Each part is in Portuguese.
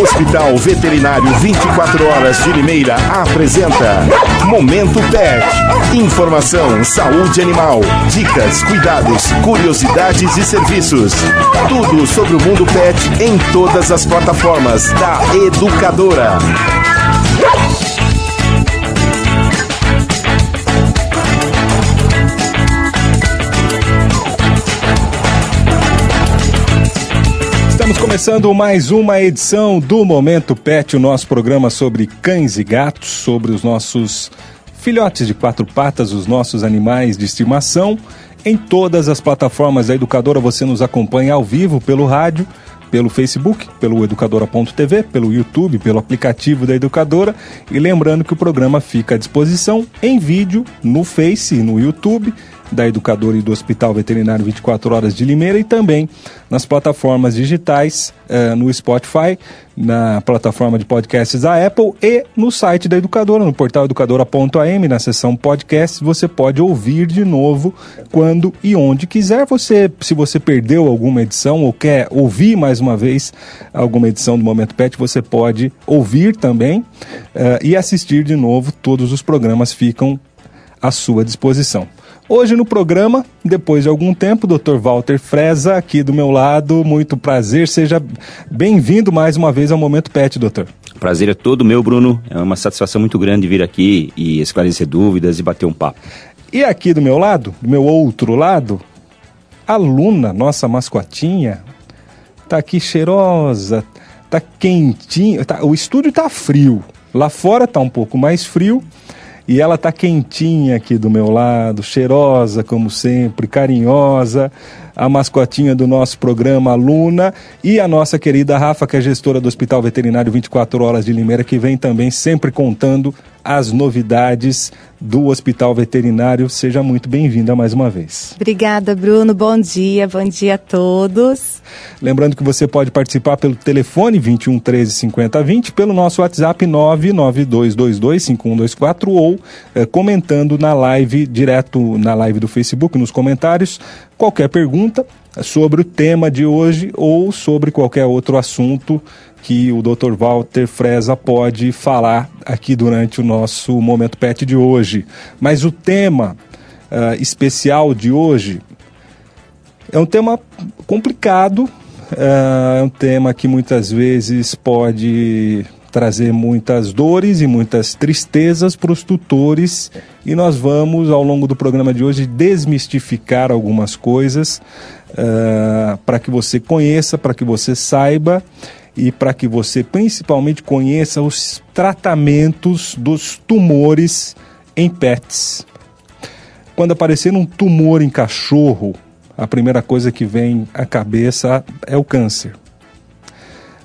Hospital Veterinário 24 Horas de Limeira apresenta Momento Pet. Informação, saúde animal, dicas, cuidados, curiosidades e serviços. Tudo sobre o mundo pet em todas as plataformas da Educadora. Estamos começando mais uma edição do Momento Pet, o nosso programa sobre cães e gatos, sobre os nossos filhotes de quatro patas, os nossos animais de estimação. Em todas as plataformas da Educadora você nos acompanha ao vivo pelo rádio, pelo Facebook, pelo educadora.tv, pelo YouTube, pelo aplicativo da Educadora. E lembrando que o programa fica à disposição em vídeo no Face, no YouTube da Educadora e do Hospital Veterinário 24 Horas de Limeira e também nas plataformas digitais, uh, no Spotify, na plataforma de podcasts da Apple e no site da Educadora, no portal educadora.am, na seção podcasts, você pode ouvir de novo quando e onde quiser. Você, se você perdeu alguma edição ou quer ouvir mais uma vez alguma edição do Momento Pet, você pode ouvir também uh, e assistir de novo. Todos os programas ficam à sua disposição. Hoje no programa, depois de algum tempo, Dr. Walter Freza aqui do meu lado. Muito prazer, seja bem-vindo mais uma vez ao Momento Pet, doutor. Prazer é todo meu, Bruno. É uma satisfação muito grande vir aqui e esclarecer dúvidas e bater um papo. E aqui do meu lado, do meu outro lado, a Luna, nossa mascotinha, tá aqui cheirosa, tá quentinha. Tá, o estúdio tá frio. Lá fora tá um pouco mais frio. E ela tá quentinha aqui do meu lado, cheirosa como sempre, carinhosa, a mascotinha do nosso programa, Luna, e a nossa querida Rafa, que é gestora do Hospital Veterinário 24 Horas de Limeira, que vem também sempre contando as novidades do Hospital Veterinário. Seja muito bem-vinda mais uma vez. Obrigada, Bruno. Bom dia, bom dia a todos. Lembrando que você pode participar pelo telefone 21 13 50 20, pelo nosso WhatsApp 99222 5124 ou eh, comentando na live, direto na live do Facebook, nos comentários, qualquer pergunta sobre o tema de hoje ou sobre qualquer outro assunto que o Dr. Walter Freza pode falar aqui durante o nosso Momento Pet de hoje. Mas o tema uh, especial de hoje é um tema complicado, uh, é um tema que muitas vezes pode trazer muitas dores e muitas tristezas para os tutores e nós vamos ao longo do programa de hoje desmistificar algumas coisas uh, para que você conheça, para que você saiba e para que você principalmente conheça os tratamentos dos tumores em pets. Quando aparecer um tumor em cachorro, a primeira coisa que vem à cabeça é o câncer.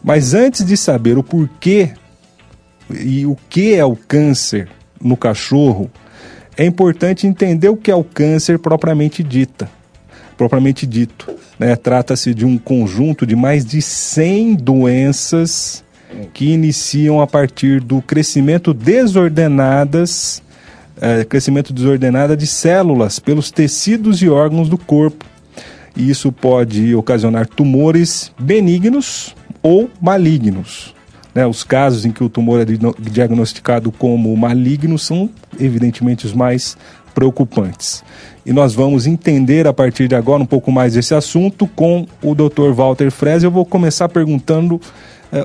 Mas antes de saber o porquê e o que é o câncer no cachorro, é importante entender o que é o câncer propriamente dita propriamente dito. Né? Trata-se de um conjunto de mais de 100 doenças que iniciam a partir do crescimento desordenadas, é, crescimento desordenado de células pelos tecidos e órgãos do corpo. E isso pode ocasionar tumores benignos ou malignos. Né, os casos em que o tumor é diagnosticado como maligno são, evidentemente, os mais preocupantes. E nós vamos entender a partir de agora um pouco mais desse assunto com o Dr. Walter Freze. Eu vou começar perguntando uh,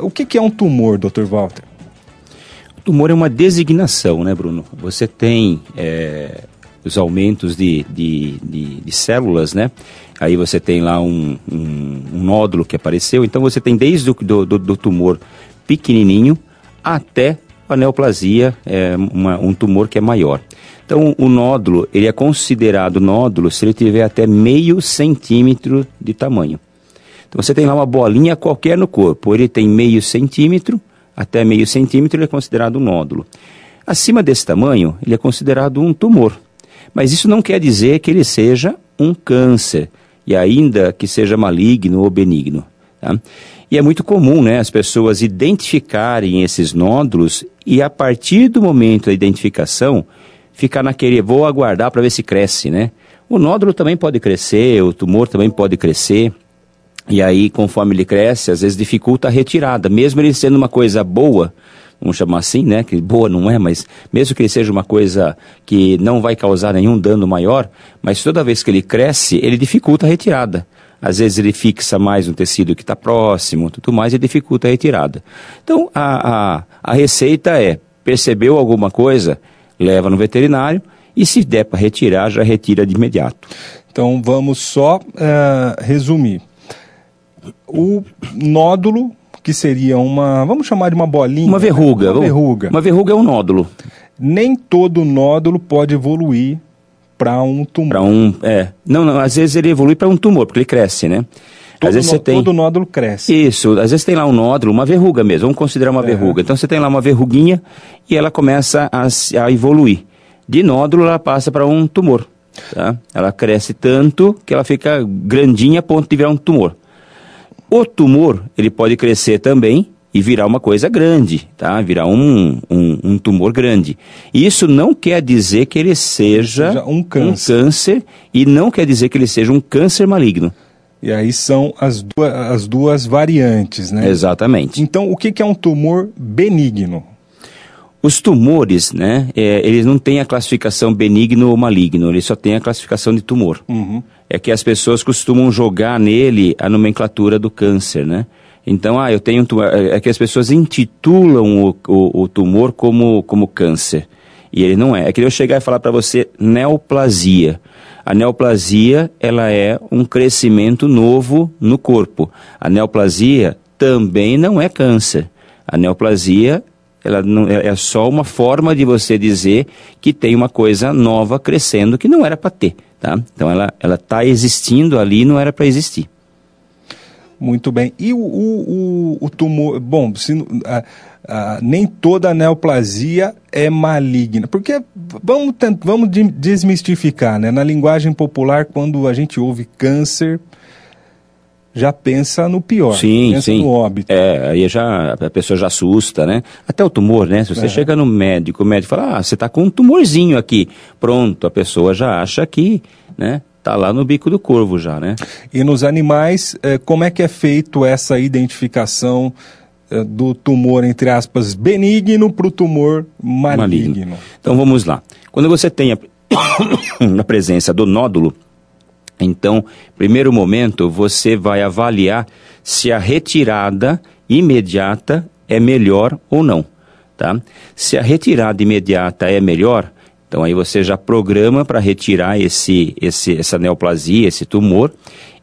o que, que, é um tumor, Dr. Walter? O tumor é uma designação, né, Bruno? Você tem é, os aumentos de, de, de, de, células, né? Aí você tem lá um, um, um, nódulo que apareceu. Então você tem desde o do, do, do tumor pequenininho até a neoplasia, é, uma, um tumor que é maior. Então, o nódulo, ele é considerado nódulo se ele tiver até meio centímetro de tamanho. Então, você tem lá uma bolinha qualquer no corpo, ele tem meio centímetro, até meio centímetro ele é considerado um nódulo. Acima desse tamanho, ele é considerado um tumor. Mas isso não quer dizer que ele seja um câncer, e ainda que seja maligno ou benigno. Tá? E é muito comum né, as pessoas identificarem esses nódulos e, a partir do momento da identificação, ficar naquele, vou aguardar para ver se cresce, né? O nódulo também pode crescer, o tumor também pode crescer, E aí, conforme ele cresce, às vezes dificulta a retirada, mesmo ele sendo uma coisa boa, vamos chamar assim, né? Que boa não é, mas mesmo que ele seja uma coisa que não vai causar nenhum dano maior, mas toda vez que ele cresce, ele dificulta a retirada. Às vezes ele fixa mais no tecido que está próximo, tudo mais, e dificulta a retirada. Então, a, a, a receita é, percebeu alguma coisa, leva no veterinário, e se der para retirar, já retira de imediato. Então, vamos só uh, resumir. O nódulo, que seria uma, vamos chamar de uma bolinha. Uma verruga. Né? Uma verruga. Uma verruga é um nódulo. Nem todo nódulo pode evoluir para um tumor. Para um, é. Não, não, às vezes ele evolui para um tumor, porque ele cresce, né? Todo, às vezes você tem... todo nódulo cresce. Isso, às vezes tem lá um nódulo, uma verruga mesmo, vamos considerar uma é. verruga. Então você tem lá uma verruguinha e ela começa a, a evoluir. De nódulo ela passa para um tumor. Tá? Ela cresce tanto que ela fica grandinha a ponto de virar um tumor. O tumor, ele pode crescer também e virar uma coisa grande, tá? Virar um, um, um tumor grande. Isso não quer dizer que ele seja, seja um, câncer. um câncer e não quer dizer que ele seja um câncer maligno. E aí são as duas, as duas variantes, né? Exatamente. Então, o que, que é um tumor benigno? Os tumores, né, é, eles não têm a classificação benigno ou maligno, eles só têm a classificação de tumor. Uhum. É que as pessoas costumam jogar nele a nomenclatura do câncer, né? Então, ah, eu tenho um tumor. É, é que as pessoas intitulam o, o, o tumor como, como câncer. E ele não é. É que eu chegar e falar para você neoplasia. A neoplasia, ela é um crescimento novo no corpo. A neoplasia também não é câncer. A neoplasia ela não, é, é só uma forma de você dizer que tem uma coisa nova crescendo que não era para ter, tá? Então ela ela está existindo ali, não era para existir. Muito bem. E o, o, o tumor, bom, se, a, a, nem toda neoplasia é maligna. Porque vamos, vamos desmistificar, né? Na linguagem popular, quando a gente ouve câncer, já pensa no pior, sim, pensa sim. no óbito. É, aí já, a pessoa já assusta, né? Até o tumor, né? Se você é. chega no médico, o médico fala, ah, você está com um tumorzinho aqui. Pronto, a pessoa já acha que, né? Tá lá no bico do corvo já, né? E nos animais, eh, como é que é feito essa identificação eh, do tumor, entre aspas, benigno para o tumor maligno. maligno? Então vamos lá. Quando você tem a, a presença do nódulo, então, primeiro momento, você vai avaliar se a retirada imediata é melhor ou não, tá? Se a retirada imediata é melhor, então aí você já programa para retirar esse, esse, essa neoplasia, esse tumor,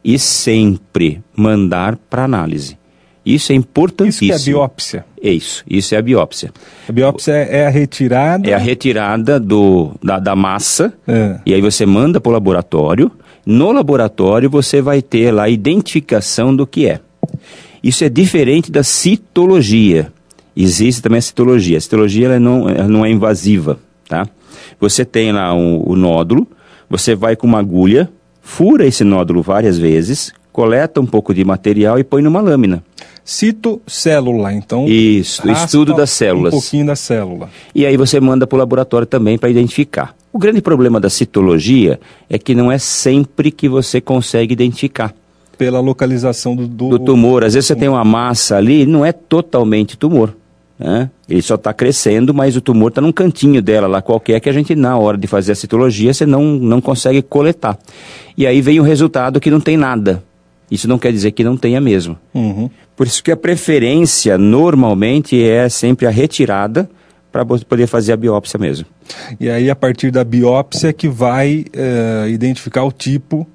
e sempre mandar para análise. Isso é importantíssimo. Isso é a biópsia. É isso, isso é a biópsia. A biópsia é a retirada... É a retirada do, da, da massa, é. e aí você manda para o laboratório, no laboratório você vai ter lá a identificação do que é. Isso é diferente da citologia. Existe também a citologia. A citologia ela não, ela não é invasiva, tá? Você tem lá o, o nódulo, você vai com uma agulha, fura esse nódulo várias vezes, coleta um pouco de material e põe numa lâmina. Citocélula, então. Isso, estudo das células. Um pouquinho da célula. E aí você manda para o laboratório também para identificar. O grande problema da citologia é que não é sempre que você consegue identificar. Pela localização do, do, do tumor. Às vezes você tem uma massa ali, não é totalmente tumor. Né? Ele só está crescendo, mas o tumor está num cantinho dela lá qualquer que a gente, na hora de fazer a citologia, você não, não consegue coletar. E aí vem o resultado que não tem nada. Isso não quer dizer que não tenha mesmo. Uhum. Por isso que a preferência, normalmente, é sempre a retirada para poder fazer a biópsia mesmo. E aí, a partir da biópsia, que vai uh, identificar o tipo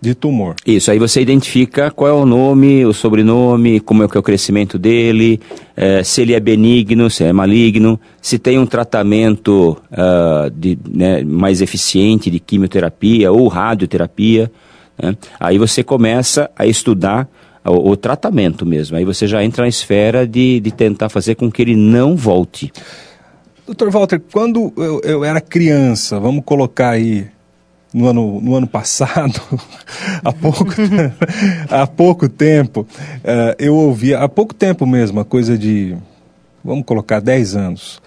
de tumor. Isso, aí você identifica qual é o nome, o sobrenome, como é, que é o crescimento dele, eh, se ele é benigno, se é maligno, se tem um tratamento uh, de, né, mais eficiente de quimioterapia ou radioterapia. Né? Aí você começa a estudar o, o, tratamento mesmo. Aí você já entra na esfera de, de tentar fazer com que ele não volte. Doutor Walter, quando eu, eu, era criança, vamos colocar aí no ano, no ano passado, há, pouco, há pouco tempo, uh, eu ouvia, há pouco tempo mesmo, a coisa de, vamos colocar 10 anos,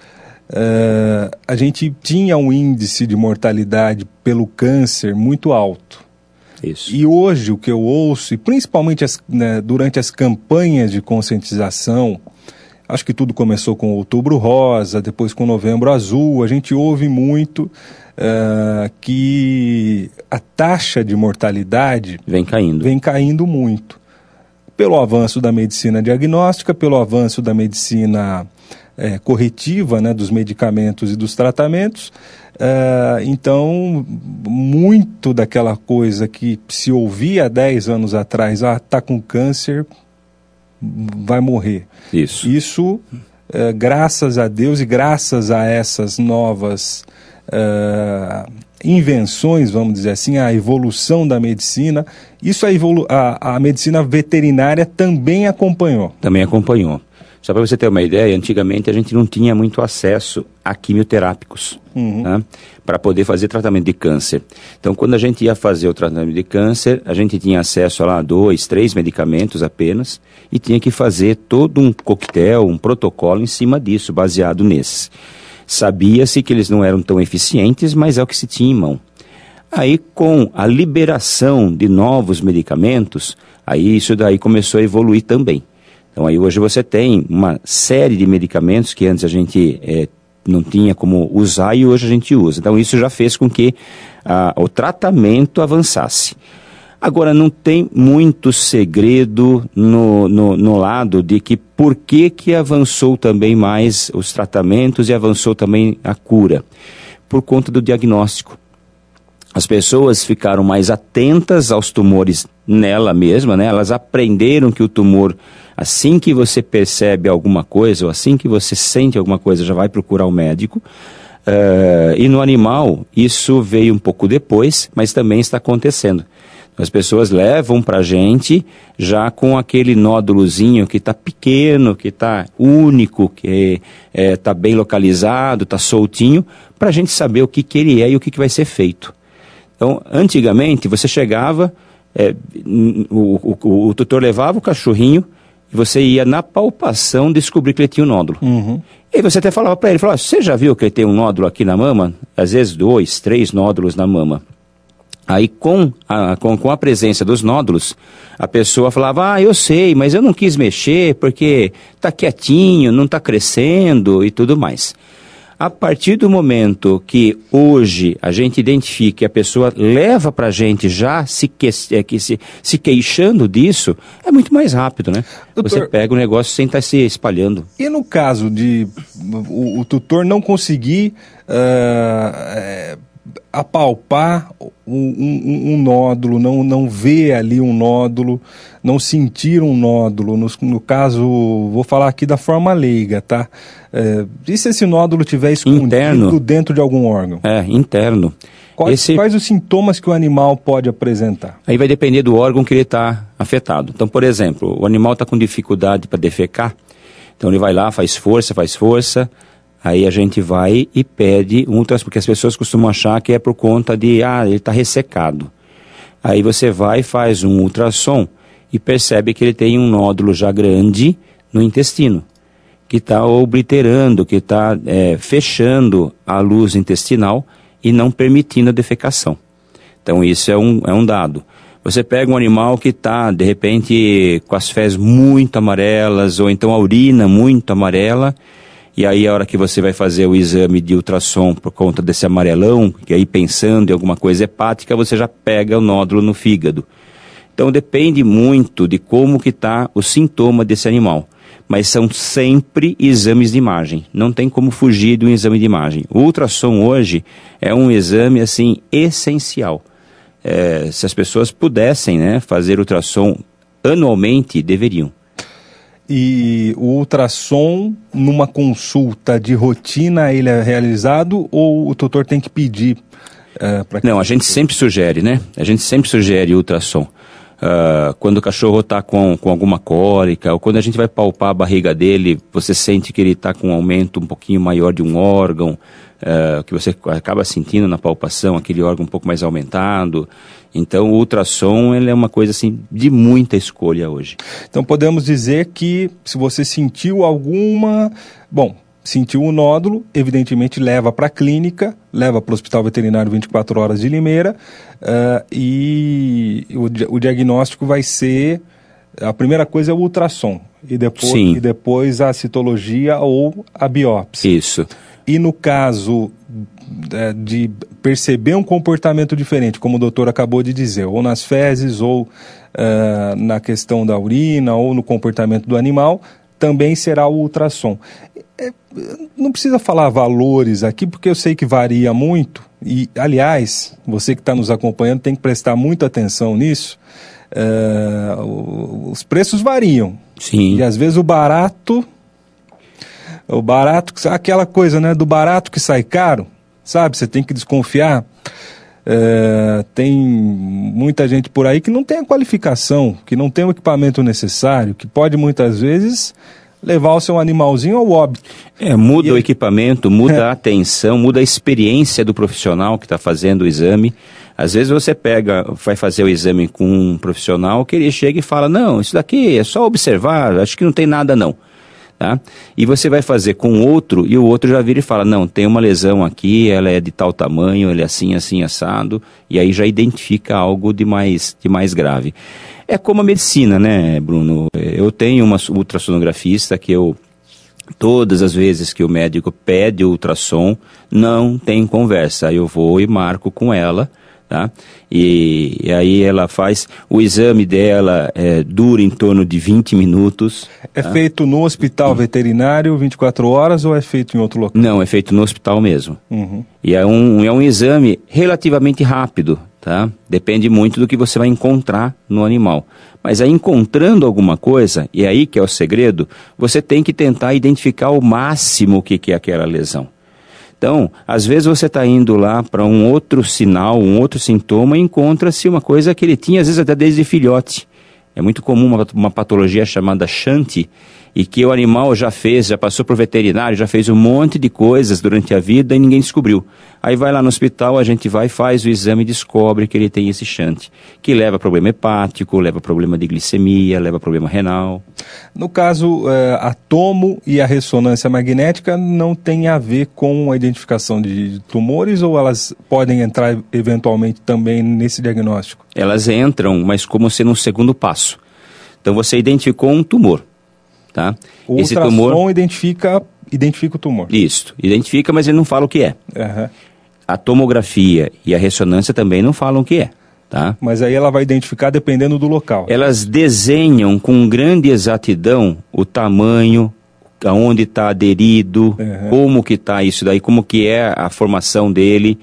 uh, a gente tinha um índice de mortalidade pelo câncer muito alto. Isso. E hoje o que eu ouço, e principalmente as, né, durante as campanhas de conscientização, acho que tudo começou com Outubro Rosa, depois com Novembro Azul, a gente ouve muito uh, que a taxa de mortalidade vem caindo. Vem caindo muito. Pelo avanço da medicina diagnóstica, pelo avanço da medicina é, corretiva né, dos medicamentos e dos tratamentos. Uh, então, muito daquela coisa que se ouvia há 10 anos atrás, ah, está com câncer, vai morrer. Isso. Isso, uh, graças a Deus e graças a essas novas uh, invenções, vamos dizer assim, a evolução da medicina, isso a, evolu a, a medicina veterinária também acompanhou. Também acompanhou. Só para você ter uma ideia, antigamente a gente não tinha muito acesso a quimioterápicos uhum. né, para poder fazer tratamento de câncer. Então, quando a gente ia fazer o tratamento de câncer, a gente tinha acesso a lá dois, três medicamentos apenas e tinha que fazer todo um coquetel, um protocolo em cima disso, baseado nesses. Sabia-se que eles não eram tão eficientes, mas é o que se tinha em mão. Aí, com a liberação de novos medicamentos, aí isso daí começou a evoluir também. Então aí hoje você tem uma série de medicamentos que antes a gente é, não tinha como usar e hoje a gente usa. Então isso já fez com que ah, o tratamento avançasse. Agora, não tem muito segredo no, no, no, lado de que por que, que avançou também mais os tratamentos e avançou também a cura? Por conta do diagnóstico. As pessoas ficaram mais atentas aos tumores nela mesma, né? Elas aprenderam que o tumor, assim que você percebe alguma coisa, ou assim que você sente alguma coisa, já vai procurar o médico. Uh, e no animal, isso veio um pouco depois, mas também está acontecendo. As pessoas levam para a gente já com aquele nódulozinho que está pequeno, que está único, que está é, tá bem localizado, está soltinho, para a gente saber o que, que ele é e o que, que vai ser feito. Então, antigamente, você chegava, é, o, o, o, tutor levava o cachorrinho e você ia na palpação descobrir que ele tinha um nódulo. Uhum. E você até falava para ele, falava, você já viu que ele tem um nódulo aqui na mama? Às vezes dois, três nódulos na mama. Aí com a, com, com a presença dos nódulos, a pessoa falava, ah, eu sei, mas eu não quis mexer porque está quietinho, não está crescendo e tudo mais. A partir do momento que hoje a gente identifica e a pessoa leva para a gente já se, que, é, que se, se queixando disso, é muito mais rápido, né? Doutor, Você pega o negócio sem estar tá se espalhando. E no caso de o, o tutor não conseguir uh, apalpar um, um, um, nódulo, não, não ver ali um nódulo, não sentir um nódulo. No, no caso, vou falar aqui da forma leiga, tá? É, e se esse nódulo tiver escondido interno. dentro de algum órgão? É, interno. Quais, esse... quais os sintomas que o animal pode apresentar? Aí vai depender do órgão que ele está afetado. Então, por exemplo, o animal está com dificuldade para defecar, então ele vai lá, faz força, faz força, Aí a gente vai e pede um ultrassom, porque as pessoas costumam achar que é por conta de, ah, ele está ressecado. Aí você vai e faz um ultrassom e percebe que ele tem um nódulo já grande no intestino, que está obliterando, que está é, fechando a luz intestinal e não permitindo a defecação. Então isso é um, é um dado. Você pega um animal que está, de repente, com as fezes muito amarelas, ou então a urina muito amarela, e aí a hora que você vai fazer o exame de ultrassom por conta desse amarelão, que aí pensando em alguma coisa hepática, você já pega o nódulo no fígado. Então depende muito de como que está o sintoma desse animal. Mas são sempre exames de imagem. Não tem como fugir de um exame de imagem. O ultrassom hoje é um exame assim essencial. É, se as pessoas pudessem né, fazer ultrassom anualmente, deveriam. E o ultrassom, numa consulta de rotina, ele é realizado ou o tutor tem que pedir? Uh, que Não, a gente sempre sugere, né? A gente sempre sugere ultrassom. Uh, quando o cachorro está com, com alguma cólica, ou quando a gente vai palpar a barriga dele, você sente que ele está com um aumento um pouquinho maior de um órgão, uh, que você acaba sentindo na palpação, aquele órgão um pouco mais aumentado. Então, o ultrassom ele é uma coisa assim de muita escolha hoje. Então, podemos dizer que se você sentiu alguma, bom, sentiu o nódulo, evidentemente leva para a clínica, leva para o Hospital Veterinário 24 Horas de Limeira uh, e o, o, diagnóstico vai ser. A primeira coisa é o ultrassom e depois, e depois a citologia ou a biópsia. Isso. E no caso é, de perceber um comportamento diferente, como o doutor acabou de dizer, ou nas fezes, ou uh, na questão da urina, ou no comportamento do animal, também será o ultrassom. É, não precisa falar valores aqui, porque eu sei que varia muito. E, aliás, você que está nos acompanhando tem que prestar muita atenção nisso. Uh, os preços variam. Sim. E às vezes o barato. O barato, aquela coisa, né? Do barato que sai caro, sabe? Você tem que desconfiar. É, tem muita gente por aí que não tem a qualificação, que não tem o equipamento necessário, que pode muitas vezes levar o seu animalzinho ao óbito. É, muda e o ele... equipamento, muda é. a atenção, muda a experiência do profissional que está fazendo o exame. Às vezes você pega, vai fazer o exame com um profissional que ele chega e fala, não, isso daqui é só observar, acho que não tem nada não. Tá? E você vai fazer com outro e o outro já vira e fala: não, tem uma lesão aqui, ela é de tal tamanho, ela é assim, assim, assado, e aí já identifica algo de mais, de mais grave. É como a medicina, né, Bruno? Eu tenho uma ultrassonografista que eu Todas as vezes que o médico pede ultrassom, não tem conversa. Eu vou e marco com ela tá? E, e, aí ela faz, o exame dela é, dura em torno de 20 minutos. É tá? feito no hospital veterinário 24 horas ou é feito em outro local? Não, é feito no hospital mesmo. Uhum. E é um, é um exame relativamente rápido, tá? Depende muito do que você vai encontrar no animal. Mas aí encontrando alguma coisa, e é aí que é o segredo, você tem que tentar identificar o máximo o que, que é aquela lesão. Então, às vezes você está indo lá para um outro sinal, um outro sintoma e encontra-se uma coisa que ele tinha, às vezes até desde filhote. É muito comum uma, uma patologia chamada Shanti, e que o animal já fez, já passou por veterinário, já fez um monte de coisas durante a vida e ninguém descobriu. Aí vai lá no hospital, a gente vai, faz o exame e descobre que ele tem esse chante, que leva a problema hepático, leva a problema de glicemia, leva a problema renal. No caso, uh, a tomo e a ressonância magnética não tem a ver com a identificação de tumores ou elas podem entrar eventualmente também nesse diagnóstico? Elas entram, mas como sendo um segundo passo. Então você identificou um tumor. Tá? O Esse tumor identifica, identifica o tumor. Isso, identifica, mas ele não fala o que é. Uhum. A tomografia e a ressonância também não falam o que é. Tá? Mas aí ela vai identificar dependendo do local. Elas desenham com grande exatidão o tamanho, aonde está aderido, uhum. como que está isso daí, como que é a formação dele,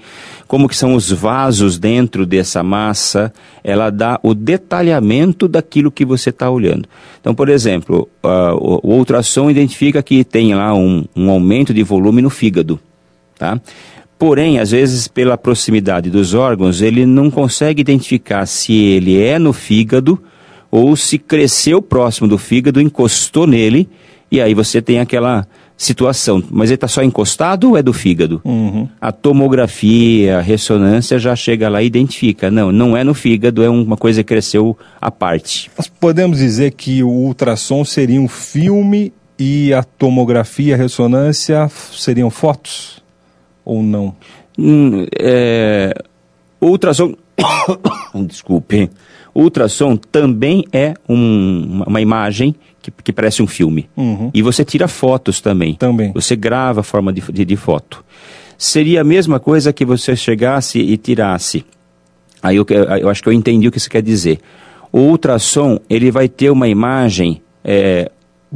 como que são os vasos dentro dessa massa, ela dá o detalhamento daquilo que você está olhando. Então, por exemplo, uh, o, o ultrassom identifica que tem lá um, um aumento de volume no fígado, tá? Porém, às vezes, pela proximidade dos órgãos, ele não consegue identificar se ele é no fígado ou se cresceu próximo do fígado, encostou nele e aí você tem aquela situação. Mas ele está só encostado ou é do fígado? Uhum. A tomografia, a ressonância já chega lá e identifica. Não, não é no fígado, é uma coisa que cresceu à parte. Nós podemos dizer que o ultrassom seria um filme e a tomografia, a ressonância seriam fotos? Ou não? Hum, é, ultrassom. Desculpe. Ultrassom também é um, uma imagem que, que parece um filme. Uhum. E você tira fotos também. Também. Você grava a forma de, de, de foto. Seria a mesma coisa que você chegasse e tirasse. Aí eu, eu acho que eu entendi o que isso quer dizer. O ultrassom, ele vai ter uma imagem é,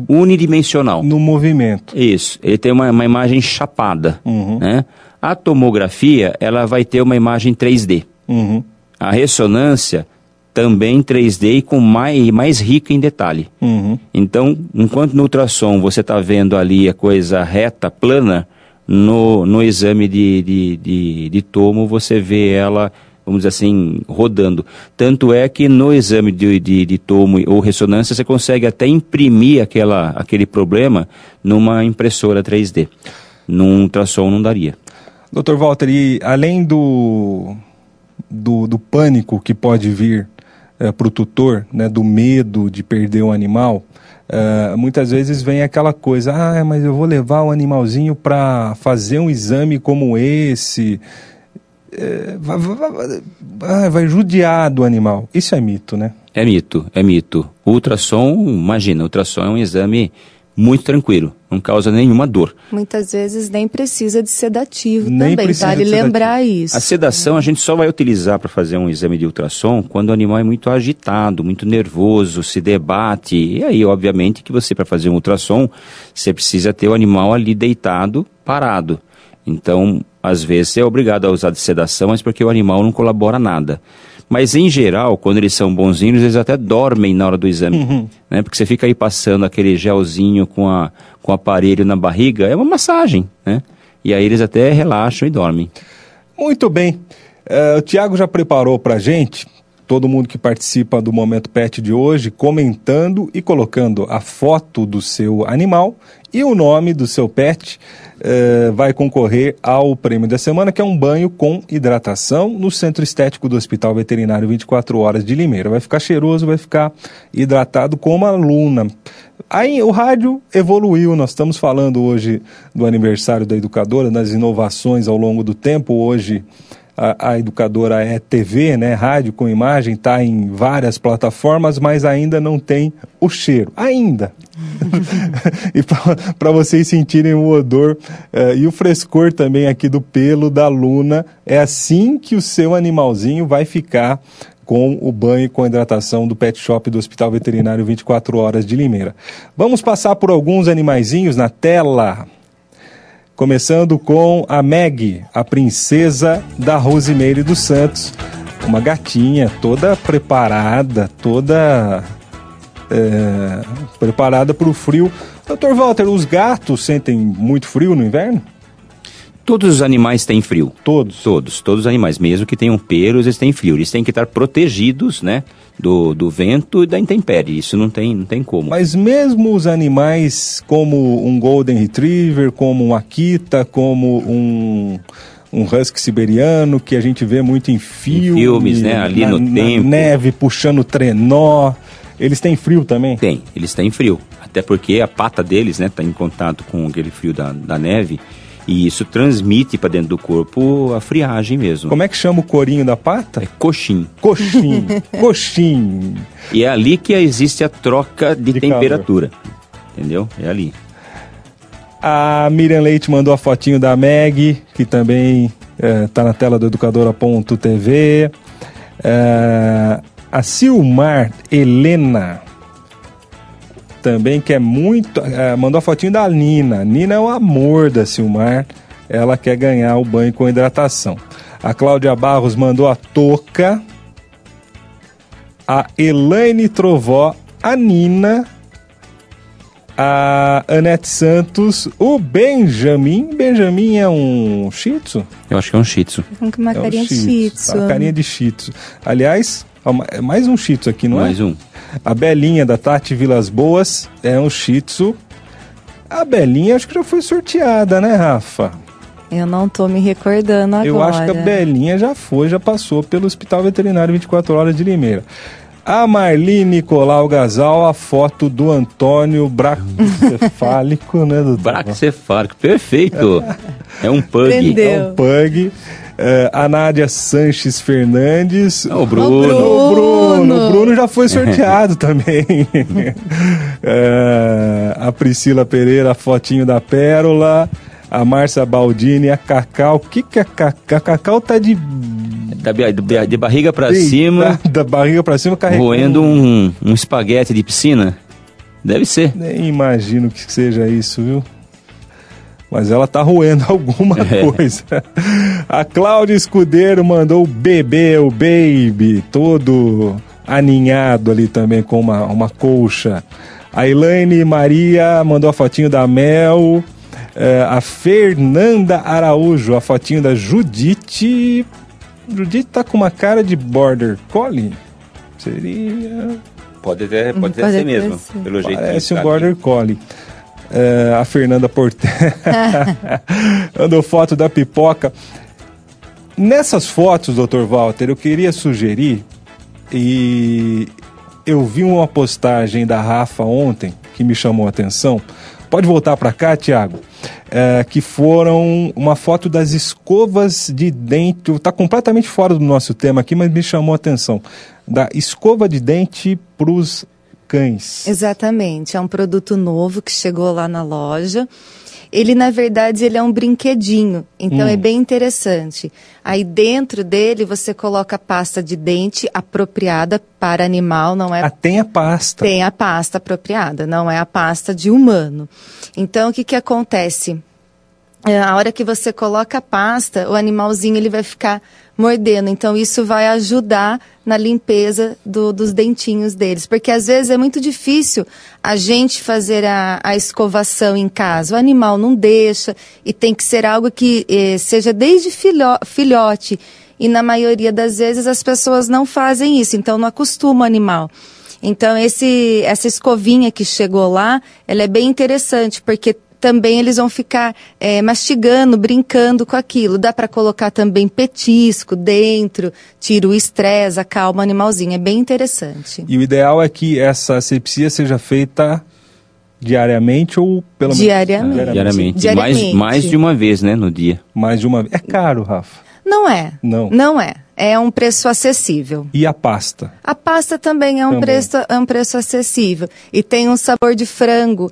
unidimensional. No movimento. Isso. Ele tem uma, uma imagem chapada. Uhum. Né? A tomografia, ela vai ter uma imagem 3D. Uhum. A ressonância também 3D e com mais, mais rica em detalhe. Uhum. Então, enquanto no ultrassom você está vendo ali a coisa reta, plana, no, no exame de, de, de, de, tomo você vê ela, vamos dizer assim, rodando. Tanto é que no exame de, de, de tomo ou ressonância você consegue até imprimir aquela, aquele problema numa impressora 3D. Num ultrassom não daria. Doutor Walter, e além do, do, do pânico que pode vir é, para o tutor, né, do medo de perder um animal, Uh, muitas vezes vem aquela coisa, ah, mas eu vou levar o animalzinho para fazer um exame como esse, é, vai, vai, vai, vai, judiar do animal. Isso é mito, né? É mito, é mito. O ultrassom, imagina, o ultrassom é um exame muito tranquilo, não causa nenhuma dor. Muitas vezes nem precisa de sedativo nem também, vale lembrar isso. A sedação a gente só vai utilizar para fazer um exame de ultrassom quando o animal é muito agitado, muito nervoso, se debate. E aí, obviamente, que você para fazer um ultrassom, você precisa ter o animal ali deitado, parado. Então, às vezes é obrigado a usar de sedação, mas porque o animal não colabora nada. Mas em geral, quando eles são bonzinhos, eles até dormem na hora do exame. Uhum. Né? Porque você fica aí passando aquele gelzinho com, a, com o aparelho na barriga, é uma massagem, né? E aí eles até relaxam e dormem. Muito bem. Uh, o Tiago já preparou para gente todo mundo que participa do Momento Pet de hoje comentando e colocando a foto do seu animal e o nome do seu pet eh, vai concorrer ao prêmio da semana, que é um banho com hidratação no Centro Estético do Hospital Veterinário 24 Horas de Limeira. Vai ficar cheiroso, vai ficar hidratado como a luna. Aí o rádio evoluiu, nós estamos falando hoje do aniversário da educadora, das inovações ao longo do tempo. Hoje a, a, educadora é TV, né, rádio com imagem, está em várias plataformas, mas ainda não tem o cheiro. Ainda. e para vocês sentirem o odor uh, e o frescor também aqui do pelo da luna, é assim que o seu animalzinho vai ficar com o banho com a hidratação do Pet Shop do Hospital Veterinário 24 Horas de Limeira. Vamos passar por alguns animaizinhos na tela. Começando com a Meg, a princesa da Rosimeire dos Santos. Uma gatinha toda preparada, toda é, preparada para o frio. Doutor Walter, os gatos sentem muito frio no inverno? Todos os animais têm frio. Todos? Todos. Todos os animais, mesmo que tenham pelos, eles têm frio. Eles têm que estar protegidos, né? Do, do vento e da intempérie. Isso não tem, não tem como. Mas mesmo os animais como um Golden Retriever, como um Akita, como um um husky siberiano que a gente vê muito em, filme, em filmes, né? Ali na, no na tempo. neve puxando trenó. Eles têm frio também? Tem, eles têm frio. Até porque a pata deles, né, tá em contato com aquele frio da, da neve e isso transmite para dentro do corpo a friagem mesmo. Como é que chama o corinho da pata? É coxim. Coxim. coxim. E é ali que existe a troca de, de temperatura. Calor. Entendeu? É ali. A Miriam Leite mandou a fotinho da Meg, que também está é, na tela do educadora.tv. É, a Silmar Helena também, que é muito. É, mandou a fotinho da Nina. Nina é o amor da Silmar. Ela quer ganhar o banho com hidratação. A Cláudia Barros mandou a touca. A Elaine Trovó, a Nina. A Anete Santos, o Benjamin. Benjamin é um shih tzu? Eu acho que é um shih tzu. Com uma é carinha de shih tzu. Uma carinha de shih tzu. Aliás, é mais um shih tzu aqui, não mais é? Mais um. A Belinha da Tati Vilas Boas é um Shih Tzu. A Belinha acho que já foi sorteada, né, Rafa? Eu não tô me recordando agora. Eu acho que a Belinha já foi, já passou pelo Hospital Veterinário 24 Horas de Limeira. A Marli Nicolau Gasal, a foto do Antônio Bracefálico, né, doutor? Bracefálico, perfeito. É um pug. Entendeu. É um pug. Uh, a Nádia Sanches Fernandes. o Bruno. O Bruno. O Bruno já foi sorteado também. uh, a Priscila Pereira, a fotinho da Pérola. A Márcia Baldini, a Cacau. O que que a Cacau? A Cacau tá de... Da, de, de barriga para cima. Da barriga para cima carregando. Roendo um, um espaguete de piscina. Deve ser. Nem imagino que seja isso, viu? Mas ela tá roendo alguma é. coisa. A Cláudia Escudeiro mandou o bebê, o baby, todo aninhado ali também com uma, uma colcha. A Elaine Maria mandou a fotinho da Mel. É, a Fernanda Araújo, a fotinho da Judite. Judite tá com uma cara de border collie? Seria. Pode, ter, pode, pode ser mesmo, pelo jeito Parece um tá border aqui. collie. É, a Fernanda Portela mandou foto da pipoca. Nessas fotos, doutor Walter, eu queria sugerir E eu vi uma postagem da Rafa ontem que me chamou a atenção. Pode voltar para cá, Tiago? É, que foram uma foto das escovas de dente. Está completamente fora do nosso tema aqui, mas me chamou a atenção. Da escova de dente para os cães. Exatamente. É um produto novo que chegou lá na loja. Ele, na verdade, ele é um brinquedinho, então hum. é bem interessante. Aí dentro dele você coloca pasta de dente apropriada para animal, não é? Ah, tem a pasta. Tem a pasta apropriada, não é a pasta de humano. Então o que que acontece? É, a hora que você coloca a pasta, o animalzinho ele vai ficar mordendo. Então, isso vai ajudar na limpeza do, dos dentinhos deles. Porque às vezes é muito difícil a gente fazer a, a escovação em casa. O animal não deixa e tem que ser algo que eh, seja desde filho, filhote. E na maioria das vezes as pessoas não fazem isso, então não acostuma o animal. Então, esse, essa escovinha que chegou lá, ela é bem interessante, porque também eles vão ficar é, mastigando, brincando com aquilo. Dá para colocar também petisco dentro, tira o estresse, acalma o animalzinho. É bem interessante. E o ideal é que essa asepsia seja feita diariamente ou pelo menos diariamente. Diariamente. diariamente. Mais, mais de uma vez, né, no dia. Mais de uma vez. É caro, Rafa. Não é. Não. Não é é um preço acessível. E a pasta? A pasta também é um, também. Preço, é um preço acessível. E tem um sabor de frango.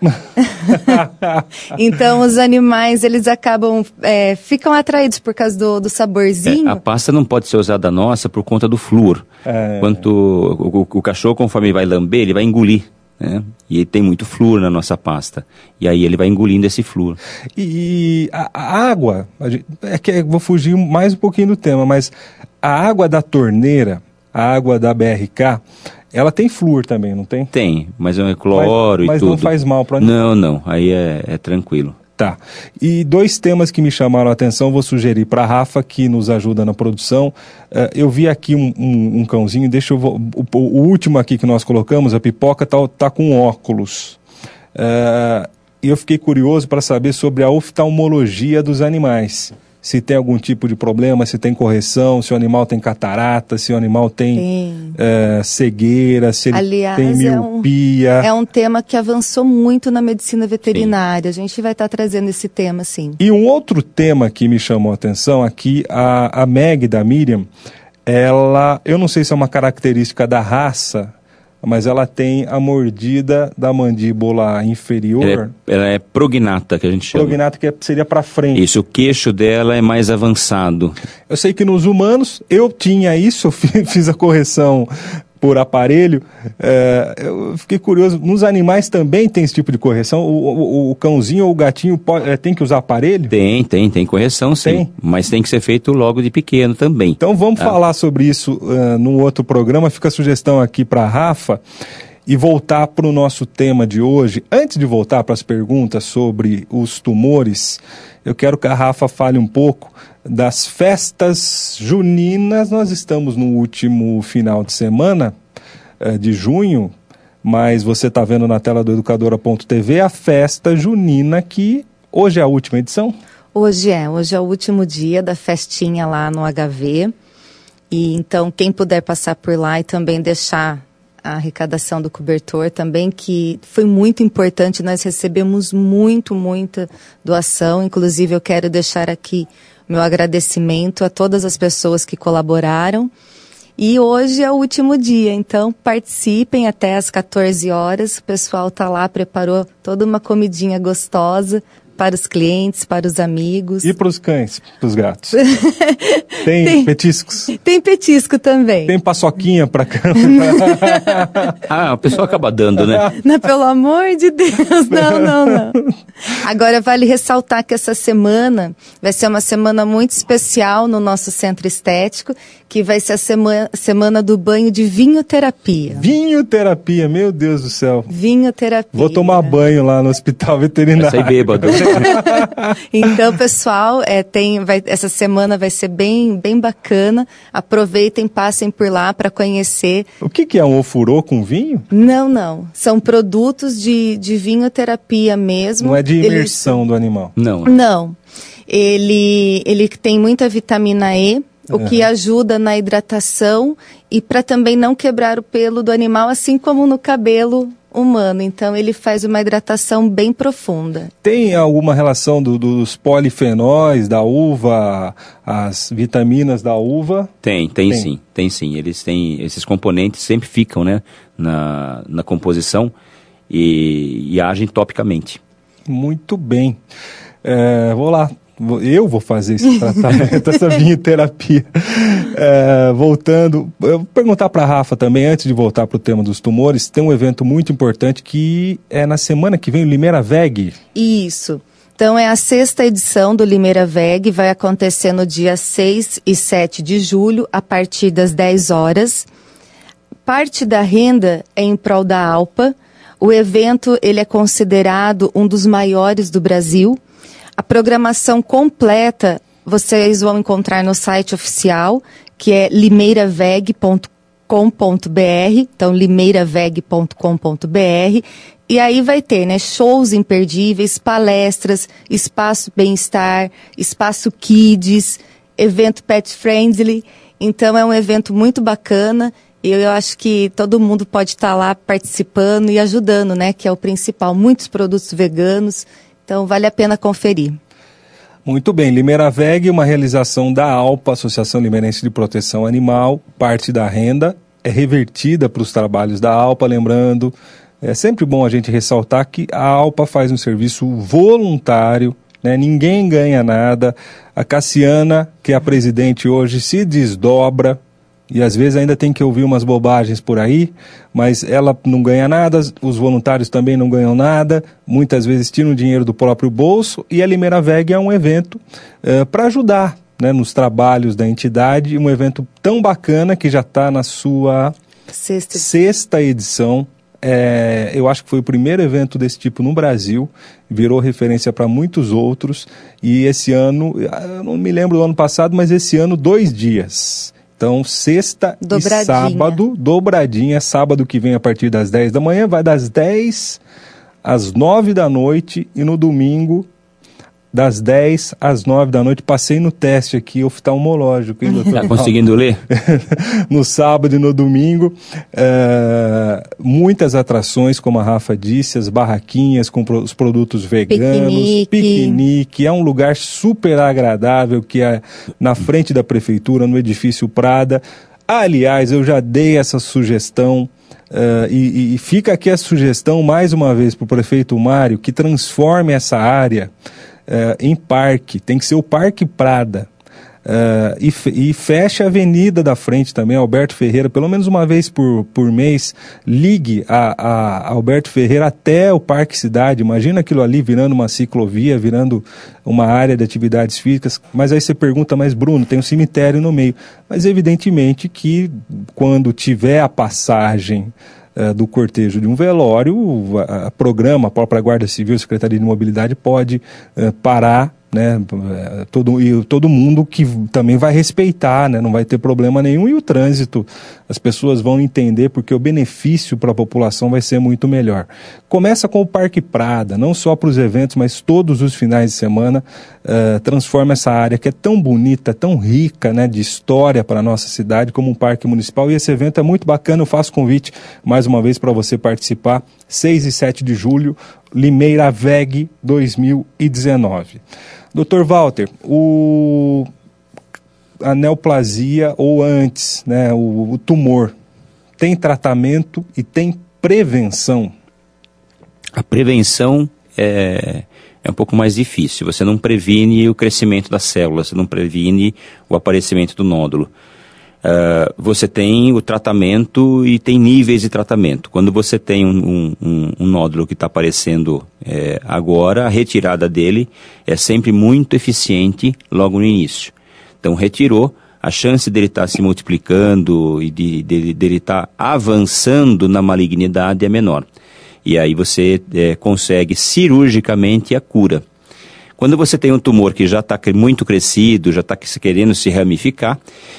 então os animais, eles acabam, é, ficam atraídos por causa do, do saborzinho. É, a pasta não pode ser usada nossa por conta do flúor. É... Quanto o, o, o cachorro, conforme vai lamber, ele vai engolir né? E tem muito flúor na nossa pasta. E aí ele vai engolindo esse flúor. E a, a água, é que eu vou fugir mais um pouquinho do tema, mas a água da torneira, a água da BRK, ela tem flúor também, não tem? Tem, mas é cloro mas, e tudo. Mas não faz mal para Não, não, aí é, é tranquilo. Tá. E dois temas que me chamaram a atenção, vou sugerir para a Rafa, que nos ajuda na produção. Uh, eu vi aqui um, um, um, cãozinho, deixa eu. O, o, último aqui que nós colocamos, a pipoca, tá, tá com óculos. Uh, e eu fiquei curioso para saber sobre a oftalmologia dos animais se tem algum tipo de problema, se tem correção, se o animal tem catarata, se o animal tem. É, cegueira, se ele Aliás, tem miopia. É um, é um, tema que avançou muito na medicina veterinária. Sim. A gente vai estar tá trazendo esse tema, sim. E um outro tema que me chamou a atenção aqui, a, a Meg da Miriam, ela, eu não sei se é uma característica da raça mas ela tem a mordida da mandíbula inferior. Ela é, ela é prognata, que a gente chama. Prognata, que é, seria para frente. Isso, o queixo dela é mais avançado. Eu sei que nos humanos, eu tinha isso, eu fiz a correção por aparelho. É, eu fiquei curioso, nos animais também tem esse tipo de correção? O, o, o cãozinho ou o gatinho pode, é, tem que usar aparelho? Tem, tem, tem correção sim. Tem. Mas tem que ser feito logo de pequeno também. Então vamos tá? falar sobre isso uh, num outro programa. Fica a sugestão aqui para a Rafa e voltar para o nosso tema de hoje. Antes de voltar para as perguntas sobre os tumores, eu quero que a Rafa fale um pouco das festas juninas. Nós estamos no último final de semana eh, de junho, mas você está vendo na tela do educadora.tv a festa junina que hoje é a última edição? Hoje é, hoje é o último dia da festinha lá no HV. E então quem puder passar por lá e também deixar a arrecadação do cobertor também, que foi muito importante. Nós recebemos muito, muita doação. Inclusive, eu quero deixar aqui meu agradecimento a todas as pessoas que colaboraram. E hoje é o último dia, então participem até às 14 horas. O pessoal está lá, preparou toda uma comidinha gostosa para os clientes, para os amigos. E para os cães, para os gatos? Tem, tem, petiscos? Tem petisco também. Tem paçoquinha para cama? ah, o pessoal acaba dando, né? Não, pelo amor de Deus, não, não, não. Agora vale ressaltar que essa semana vai ser uma semana muito especial no nosso centro estético, que vai ser a semana, semana do banho de vinhoterapia. Vinhoterapia, meu Deus do céu. Vinhoterapia. Vou tomar banho lá no hospital veterinário. Vai sair bêbado. então, pessoal, é, tem, vai, essa semana vai ser bem, bem bacana. Aproveitem, passem por lá para conhecer. O que, que é um ofurô com vinho? Não, não. São produtos de, de vinhoterapia mesmo. Não é de imersão Eles... do animal? Não. Não. Ele, ele tem muita vitamina E, o que ajuda na hidratação e para também não quebrar o pelo do animal, assim como no cabelo humano. Então ele faz uma hidratação bem profunda. Tem alguma relação do, dos polifenóis da uva, as vitaminas da uva? Tem, tem, tem, sim, tem sim. Eles têm esses componentes sempre ficam, né, na, na composição e, e agem topicamente. Muito bem. É, vou lá, eu vou fazer esse tratamento, essa vinhoterapia. É, voltando, eu vou perguntar para a Rafa também, antes de voltar para o tema dos tumores, tem um evento muito importante que é na semana que vem, o Limeira VEG. Isso. Então é a sexta edição do Limeira VEG, vai acontecer no dia 6 e 7 de julho, a partir das 10 horas. Parte da renda é em prol da Alpa. O evento ele é considerado um dos maiores do Brasil a programação completa vocês vão encontrar no site oficial, que é limeiraveg.com.br, então limeiraveg.com.br, e aí vai ter, né, shows imperdíveis, palestras, espaço bem-estar, espaço kids, evento pet friendly. Então é um evento muito bacana. E eu acho que todo mundo pode estar lá participando e ajudando, né, que é o principal. Muitos produtos veganos então vale a pena conferir. Muito bem, Limeira VEG, uma realização da ALPA, Associação Limeirense de Proteção Animal, parte da renda é revertida para os trabalhos da ALPA, lembrando, é sempre bom a gente ressaltar que a ALPA faz um serviço voluntário, né? ninguém ganha nada. A Cassiana, que é a presidente hoje, se desdobra e às vezes ainda tem que ouvir umas bobagens por aí, mas ela não ganha nada, os voluntários também não ganham nada, muitas vezes tiram dinheiro do próprio bolso e a Limeira VEG é um evento é, para ajudar né, nos trabalhos da entidade, um evento tão bacana que já está na sua sexta, sexta edição. É, eu acho que foi o primeiro evento desse tipo no Brasil, virou referência para muitos outros, e esse ano, eu não me lembro do ano passado, mas esse ano, dois dias. Então, sexta dobradinha. e sábado, dobradinha, sábado que vem a partir das 10 da manhã, vai das 10 às 9 da noite e no domingo das 10 às 9 da noite. Passei no teste aqui oftalmológico, hein, doutor? Está conseguindo ler? no sábado e no domingo. É, muitas atrações, como a Rafa disse, as barraquinhas com os produtos veganos, piquenique. piquenique. É um lugar super agradável que é na frente da prefeitura, no edifício Prada. Aliás, eu já dei essa sugestão. Uh, e, e, fica aqui a sugestão mais uma vez para o prefeito Mário que transforme essa área uh, em parque, tem que ser o Parque Prada. Uh, e, e fecha a avenida da frente também, Alberto Ferreira, pelo menos uma vez por, por mês, ligue a, a Alberto Ferreira até o Parque Cidade. Imagina aquilo ali virando uma ciclovia, virando uma área de atividades físicas. Mas aí você pergunta, mas Bruno, tem um cemitério no meio. Mas evidentemente que quando tiver a passagem uh, do cortejo de um velório, o programa, a própria Guarda Civil, a Secretaria de Mobilidade pode uh, parar né? Todo, e todo mundo que também vai respeitar, né? Não vai ter problema nenhum. E o trânsito, as pessoas vão entender porque o benefício para a população vai ser muito melhor. Começa com o Parque Prada, não só para os eventos, mas todos os finais de semana. Uh, transforma essa área que é tão bonita, tão rica, né? De história para a nossa cidade, como um parque municipal. E esse evento é muito bacana. Eu faço convite mais uma vez para você participar. 6 e 7 de julho, Limeira VEG 2019. Doutor Walter, o a neoplasia ou antes, né, o, o tumor, tem tratamento e tem prevenção? A prevenção é, é um pouco mais difícil. Você não previne o crescimento das células, você não previne o aparecimento do nódulo. Uh, você tem o tratamento e tem níveis de tratamento. Quando você tem um, um, um nódulo que está aparecendo é, agora, a retirada dele é sempre muito eficiente logo no início. Então, retirou, a chance dele estar tá se multiplicando e de, de, dele estar tá avançando na malignidade é menor. E aí você é, consegue cirurgicamente a cura. Quando você tem um tumor que já está muito crescido, já está querendo se ramificar,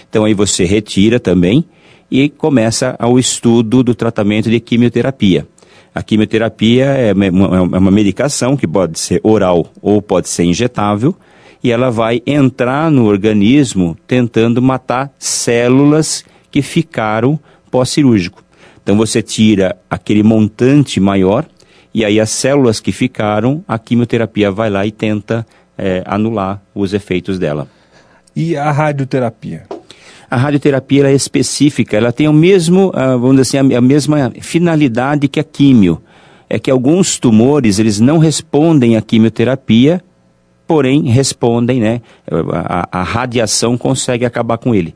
então aí você retira também e começa o estudo do tratamento de quimioterapia. A quimioterapia é uma, é uma medicação que pode ser oral ou pode ser injetável e ela vai entrar no organismo tentando matar células que ficaram pós-cirúrgico. Então você tira aquele montante maior e aí as células que ficaram, a quimioterapia vai lá e tenta é, anular os efeitos dela. E a radioterapia? A radioterapia é específica, ela tem o mesmo, ah, vamos dizer assim, a mesma finalidade que a químio. É que alguns tumores, eles não respondem à quimioterapia, porém respondem, né? A, a radiação consegue acabar com ele.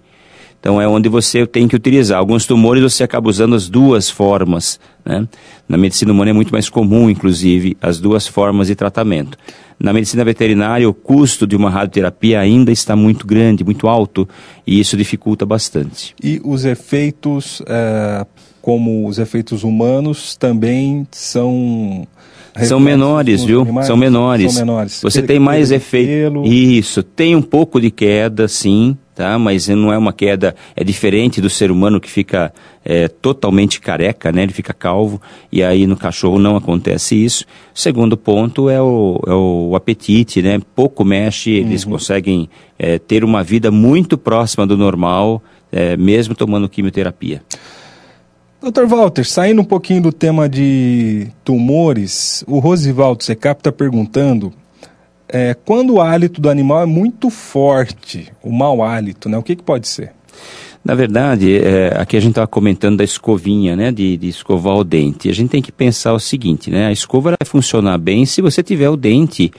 Então é onde você tem que utilizar. Alguns tumores você acaba usando as duas formas. Né? Na medicina humana é muito mais comum, inclusive, as duas formas de tratamento. Na medicina veterinária, o custo de uma radioterapia ainda está muito grande, muito alto, e isso dificulta bastante. E os efeitos, é, como os efeitos humanos, também são são menores, viu? Animais, são menores. São menores. Você tem mais efeito. Isso, tem um pouco de queda, sim, tá? Mas não é uma queda, é diferente do ser humano que fica é, totalmente careca, né? Ele fica calvo, e aí no cachorro não acontece isso. Segundo ponto é o, é o apetite, né? Pouco mexe, eles uhum. conseguem é, ter uma vida muito próxima do normal, é, mesmo tomando quimioterapia. Doutor Walter, saindo um pouquinho do tema de tumores, o Rosivaldo Secap está perguntando é, quando o hálito do animal é muito forte, o mau hálito, né? O que, que pode ser? Na verdade, é, aqui a gente estava comentando da escovinha, né, de, de, escovar o dente. A gente tem que pensar o seguinte, né, a escova vai funcionar bem se você tiver o dente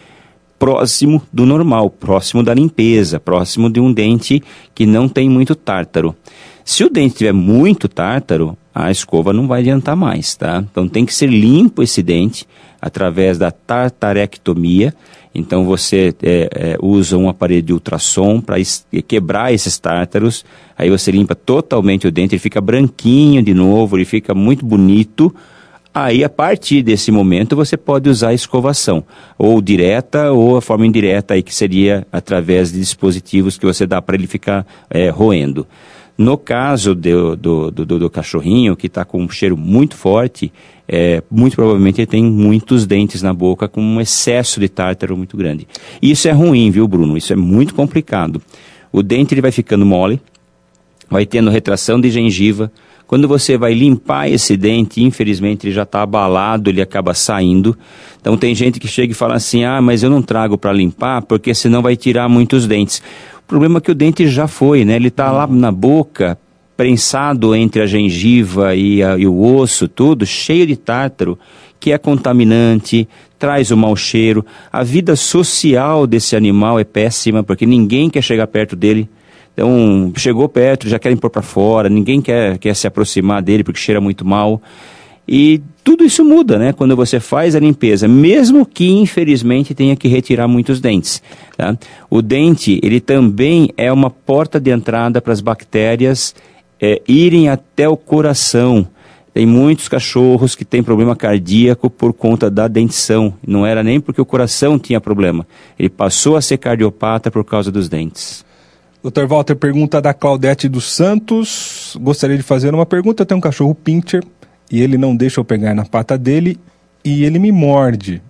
próximo do normal, próximo da limpeza, próximo de um dente que não tem muito tártaro. Se o dente tiver muito tártaro, a escova não vai adiantar mais, tá? Então tem que ser limpo esse dente através da tartarectomia. Então você é, é, usa um aparelho de ultrassom para quebrar esses tártaros. Aí você limpa totalmente o dente, ele fica branquinho de novo, ele fica muito bonito. Aí, a partir desse momento, você pode usar a escovação, ou direta ou a forma indireta, aí, que seria através de dispositivos que você dá para ele ficar é, roendo. No caso do, do, do, do cachorrinho, que está com um cheiro muito forte, é, muito provavelmente ele tem muitos dentes na boca com um excesso de tártaro muito grande. Isso é ruim, viu, Bruno? Isso é muito complicado. O dente ele vai ficando mole, vai tendo retração de gengiva. Quando você vai limpar esse dente, infelizmente ele já está abalado, ele acaba saindo. Então tem gente que chega e fala assim: ah, mas eu não trago para limpar porque senão vai tirar muitos dentes. Problema que o dente já foi, né? Ele está lá na boca, prensado entre a gengiva e, a, e, o osso, tudo, cheio de tártaro, que é contaminante, traz o mau cheiro. A vida social desse animal é péssima, porque ninguém quer chegar perto dele. Então, chegou perto, já querem pôr para fora, ninguém quer, quer se aproximar dele porque cheira muito mal. E tudo isso muda, né? Quando você faz a limpeza, mesmo que infelizmente tenha que retirar muitos dentes. Tá? O dente, ele também é uma porta de entrada para as bactérias é, irem até o coração. Tem muitos cachorros que têm problema cardíaco por conta da dentição. Não era nem porque o coração tinha problema. Ele passou a ser cardiopata por causa dos dentes. Dr. Walter pergunta da Claudete dos Santos. Gostaria de fazer uma pergunta. Tem um cachorro pincher e ele não deixa eu pegar na pata dele e ele me morde.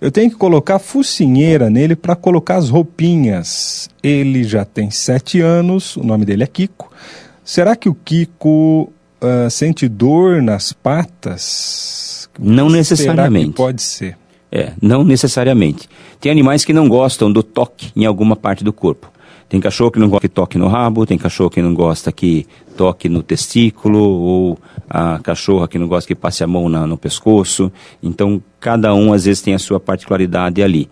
Eu tenho que colocar focinheira nele para colocar as roupinhas. Ele já tem sete anos, o nome dele é Kiko. Será que o Kiko uh, sente dor nas patas? Não necessariamente. pode ser. É, não necessariamente. Tem animais que não gostam do toque em alguma parte do corpo. Tem cachorro que não gosta que toque no rabo, tem cachorro que não gosta que toque no testículo, ou a cachorra que não gosta que passe a mão na, no pescoço. Então, cada um às vezes tem a sua particularidade ali.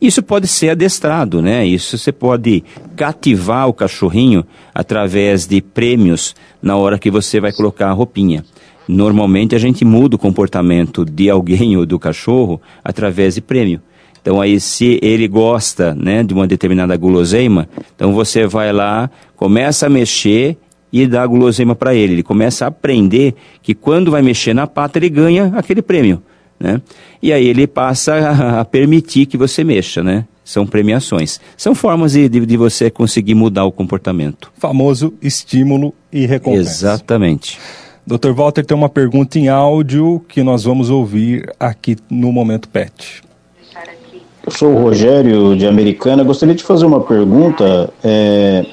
Isso pode ser adestrado, né? Isso você pode cativar o cachorrinho através de prêmios na hora que você vai colocar a roupinha. Normalmente a gente muda o comportamento de alguém ou do cachorro através de prêmio. Então aí se ele gosta, né, de uma determinada guloseima, então você vai lá, começa a mexer e dá a guloseima para ele. Ele começa a aprender que quando vai mexer na pata ele ganha aquele prêmio, né? E aí ele passa a, a permitir que você mexa, né? São premiações. São formas de, de, de, você conseguir mudar o comportamento. Famoso estímulo e recompensa. Exatamente. Dr. Walter tem uma pergunta em áudio que nós vamos ouvir aqui no Momento Pet. Eu sou o Rogério de Americana. Gostaria de fazer uma pergunta é,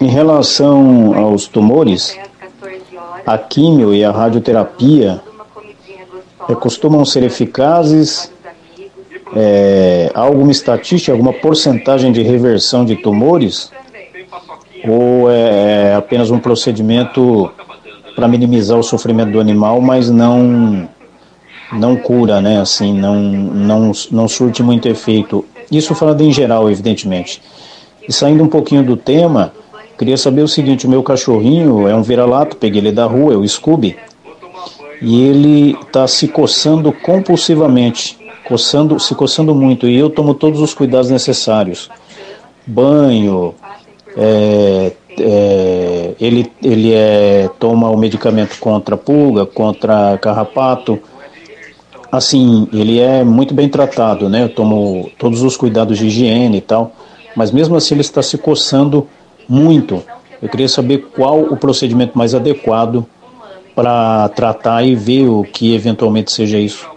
em relação aos tumores. A químio e a radioterapia é, costumam ser eficazes? É, há alguma estatística, alguma porcentagem de reversão de tumores? Ou é, é apenas um procedimento para minimizar o sofrimento do animal, mas não não cura, né? Assim, não não não surte muito efeito. Isso falando em geral, evidentemente. E saindo um pouquinho do tema, queria saber o seguinte: o meu cachorrinho é um vira-lato, peguei ele da rua, é o Scooby, e ele está se coçando compulsivamente, coçando, se coçando muito, e eu tomo todos os cuidados necessários, banho, é, é, ele, ele é, toma o medicamento contra pulga, contra carrapato. Assim, ele é muito bem tratado, né? Eu tomo todos os cuidados de higiene e tal. Mas mesmo assim ele está se coçando muito. Eu queria saber qual o procedimento mais adequado para tratar e ver o que eventualmente seja isso.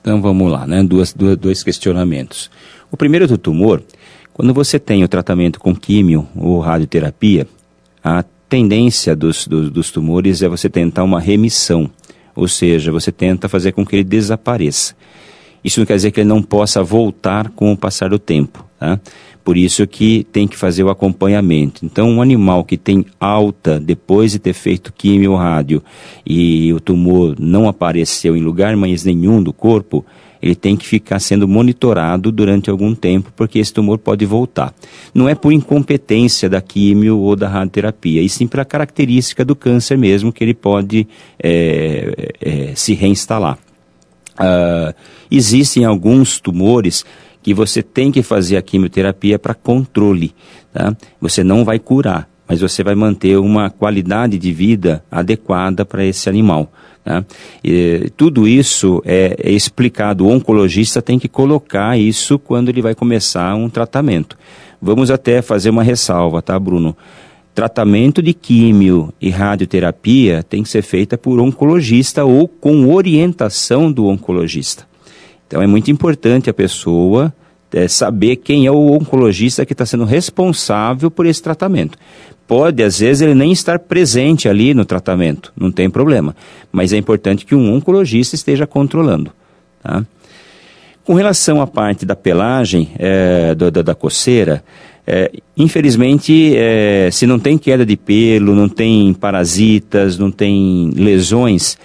Então vamos lá, né? Duas, duas, dois questionamentos. O primeiro do tumor quando você tem o tratamento com químio ou radioterapia, a tendência dos, dos, dos tumores é você tentar uma remissão, ou seja, você tenta fazer com que ele desapareça. Isso não quer dizer que ele não possa voltar com o passar do tempo. Tá? Por isso que tem que fazer o acompanhamento. Então, um animal que tem alta depois de ter feito químio ou rádio e o tumor não apareceu em lugar mais nenhum do corpo, ele tem que ficar sendo monitorado durante algum tempo, porque esse tumor pode voltar. Não é por incompetência da químio ou da radioterapia, e sim pela característica do câncer mesmo, que ele pode é, é, se reinstalar. Uh, existem alguns tumores que você tem que fazer a quimioterapia para controle. Tá? Você não vai curar, mas você vai manter uma qualidade de vida adequada para esse animal. Tá? E, tudo isso é, é, explicado, o oncologista tem que colocar isso quando ele vai começar um tratamento. Vamos até fazer uma ressalva, tá, Bruno? Tratamento de químio e radioterapia tem que ser feita por oncologista ou com orientação do oncologista. Então é muito importante a pessoa é, saber quem é o oncologista que está sendo responsável por esse tratamento. Pode, às vezes, ele nem estar presente ali no tratamento, não tem problema. Mas é importante que um oncologista esteja controlando. Tá? Com relação à parte da pelagem, é, do, da, da, coceira, é, infelizmente, é, se não tem queda de pelo, não tem parasitas, não tem lesões,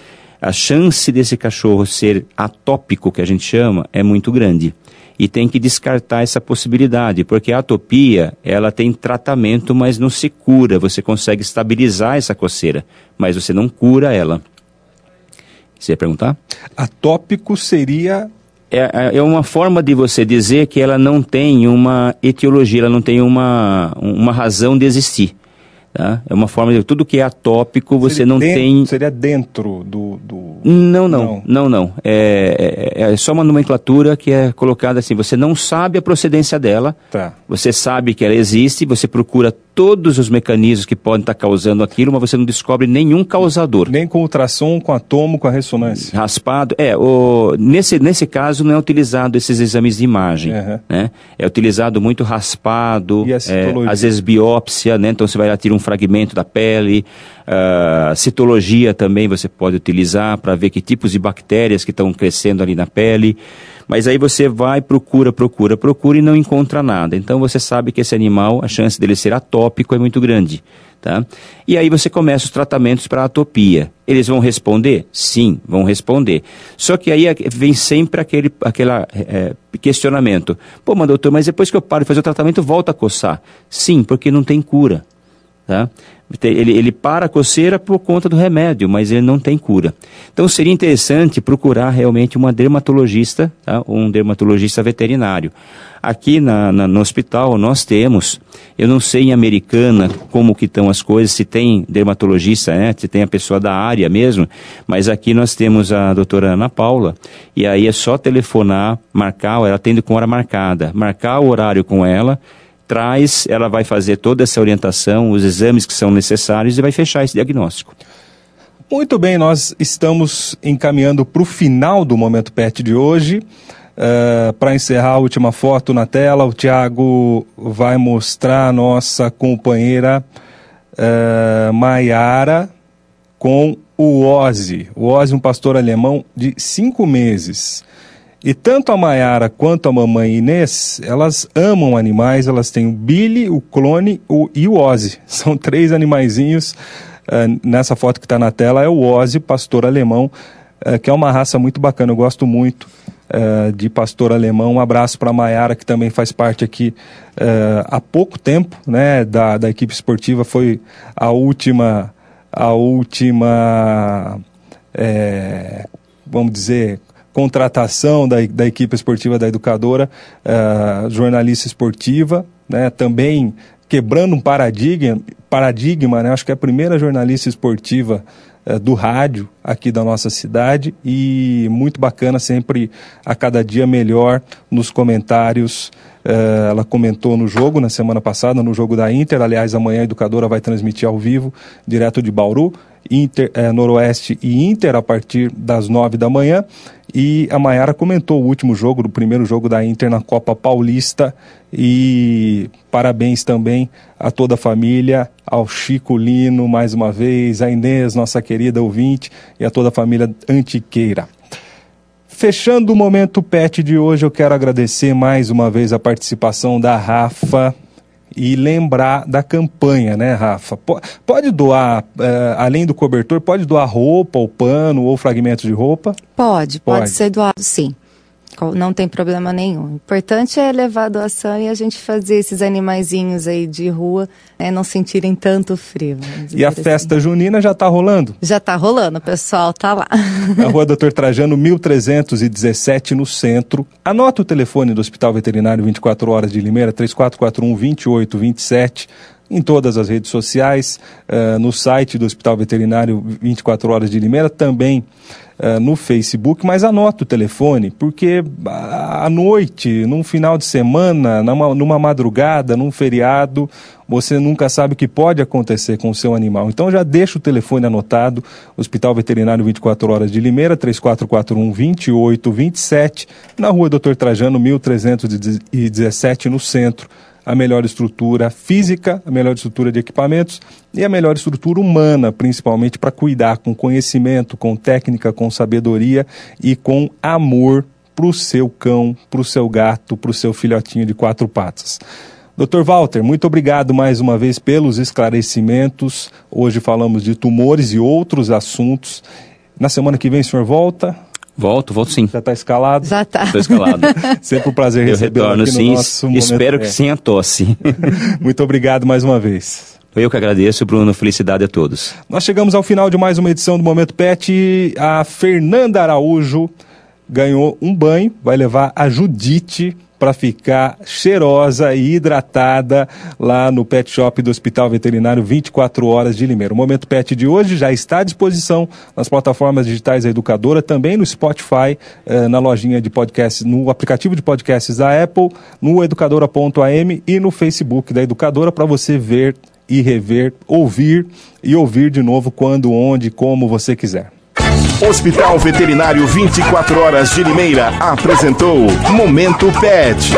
a chance desse cachorro ser atópico, que a gente chama, é muito grande e tem que descartar essa possibilidade, porque a atopia, ela tem tratamento, mas não se cura. Você consegue estabilizar essa coceira, mas você não cura ela. Você ia perguntar? Atópico seria é, é uma forma de você dizer que ela não tem uma etiologia, ela não tem uma, uma razão de existir. Tá? É uma forma de tudo que é atópico você seria não dentro, tem. Seria dentro do. do... Não, não, não, não. não. É, é, é, só uma nomenclatura que é colocada assim. Você não sabe a procedência dela. Tá. Você sabe que ela existe, você procura todos os mecanismos que podem estar causando aquilo, mas você não descobre nenhum causador. Nem com ultrassom, com atomo, com a ressonância. Raspado. É, o, nesse, nesse caso não é utilizado esses exames de imagem. Uhum. Né? É utilizado muito raspado, é, às vezes biópsia, né? então você vai lá tirar um fragmento da pele. Uh, citologia também você pode utilizar para ver que tipos de bactérias que estão crescendo ali na pele. Mas aí você vai, procura, procura, procura e não encontra nada. Então você sabe que esse animal, a chance dele ser atópico é muito grande. Tá? E aí você começa os tratamentos para atopia. Eles vão responder? Sim, vão responder. Só que aí vem sempre aquele aquela, é, questionamento. Pô, mas doutor, mas depois que eu paro de fazer o tratamento, volta a coçar. Sim, porque não tem cura. Tá? Ele, ele para a coceira por conta do remédio, mas ele não tem cura. Então seria interessante procurar realmente uma dermatologista, tá? um dermatologista veterinário. Aqui na, na, no hospital nós temos, eu não sei em Americana como que estão as coisas, se tem dermatologista, né? se tem a pessoa da área mesmo, mas aqui nós temos a doutora Ana Paula, e aí é só telefonar, marcar, ela atende com hora marcada, marcar o horário com ela, traz, ela vai fazer toda essa orientação, os exames que são necessários e vai fechar esse diagnóstico. Muito bem, nós estamos encaminhando para o final do Momento PET de hoje. Uh, Para encerrar a última foto na tela, o Tiago vai mostrar a nossa companheira uh, Maiara com o Ozzy. O Ozzy, um pastor alemão de cinco meses. E tanto a Maiara quanto a mamãe Inês, elas amam animais, elas têm o Billy, o clone o, e o Ozzy. São três animaizinhos. Uh, nessa foto que está na tela é o Ozzy, pastor alemão, uh, que é uma raça muito bacana, eu gosto muito uh, de pastor alemão. Um abraço para a Maiara, que também faz parte aqui há pouco tempo né, da, da equipe esportiva, foi a última, a última é, vamos dizer, contratação da, da equipe esportiva da educadora, uh, jornalista esportiva, né, também quebrando um paradigma, paradigma né, acho que é a primeira jornalista esportiva uh, do rádio aqui da nossa cidade e muito bacana, sempre a cada dia melhor nos comentários. Uh, ela comentou no jogo na semana passada, no jogo da Inter. Aliás, amanhã a educadora vai transmitir ao vivo, direto de Bauru. Inter, é, Noroeste e Inter a partir das nove da manhã. E a Maiara comentou o último jogo, do primeiro jogo da Inter na Copa Paulista. E parabéns também a toda a família, ao Chico Lino, mais uma vez, a Inês, nossa querida ouvinte, e a toda a família Antiqueira. Fechando o momento pet de hoje, eu quero agradecer mais uma vez a participação da Rafa e lembrar da campanha, né, Rafa? Pode doar, é, além do cobertor, pode doar roupa, ou pano, ou fragmentos de roupa? Pode, pode, pode ser doado sim. Não tem problema nenhum. O importante é levar a doação e a gente fazer esses animaizinhos aí de rua né, não sentirem tanto frio. E a assim. festa junina já está rolando? Já está rolando, o pessoal está lá. Na rua Doutor Trajano, 1317, no centro. Anota o telefone do Hospital Veterinário 24 Horas de Limeira, 3441-2827 em todas as redes sociais, uh, no site do Hospital Veterinário 24 Horas de Limeira, também uh, no Facebook, mas anota o telefone, porque à noite, num final de semana, numa, numa madrugada, num feriado, você nunca sabe o que pode acontecer com o seu animal. Então já deixa o telefone anotado, Hospital Veterinário 24 Horas de Limeira, 3441 2827, na rua Doutor Trajano, 1317, no centro a melhor estrutura física, a melhor estrutura de equipamentos e a melhor estrutura humana, principalmente para cuidar com conhecimento, com técnica, com sabedoria e com amor para o seu cão, para o seu gato, para o seu filhotinho de quatro patas. Dr. Walter, muito obrigado mais uma vez pelos esclarecimentos. Hoje falamos de tumores e outros assuntos. Na semana que vem o senhor volta? Volto, volto sim. Já está escalado? Já está. Estou escalado. Sempre um prazer receber retorno, aqui sim. nosso Espero que sim a tosse. Muito obrigado mais uma vez. Eu que agradeço, Bruno. Felicidade a todos. Nós chegamos ao final de mais uma edição do Momento Pet. A Fernanda Araújo ganhou um banho, vai levar a Judite para ficar cheirosa e hidratada lá no Pet Shop do Hospital Veterinário 24 horas de Limeira. O Momento Pet de hoje já está à disposição nas plataformas digitais da Educadora, também no Spotify, eh, na lojinha de podcasts, no aplicativo de podcasts da Apple, no educadora.am e no Facebook da Educadora para você ver e rever, ouvir e ouvir de novo quando, onde, como você quiser. Hospital Veterinário 24 Horas de Limeira apresentou Momento Pet.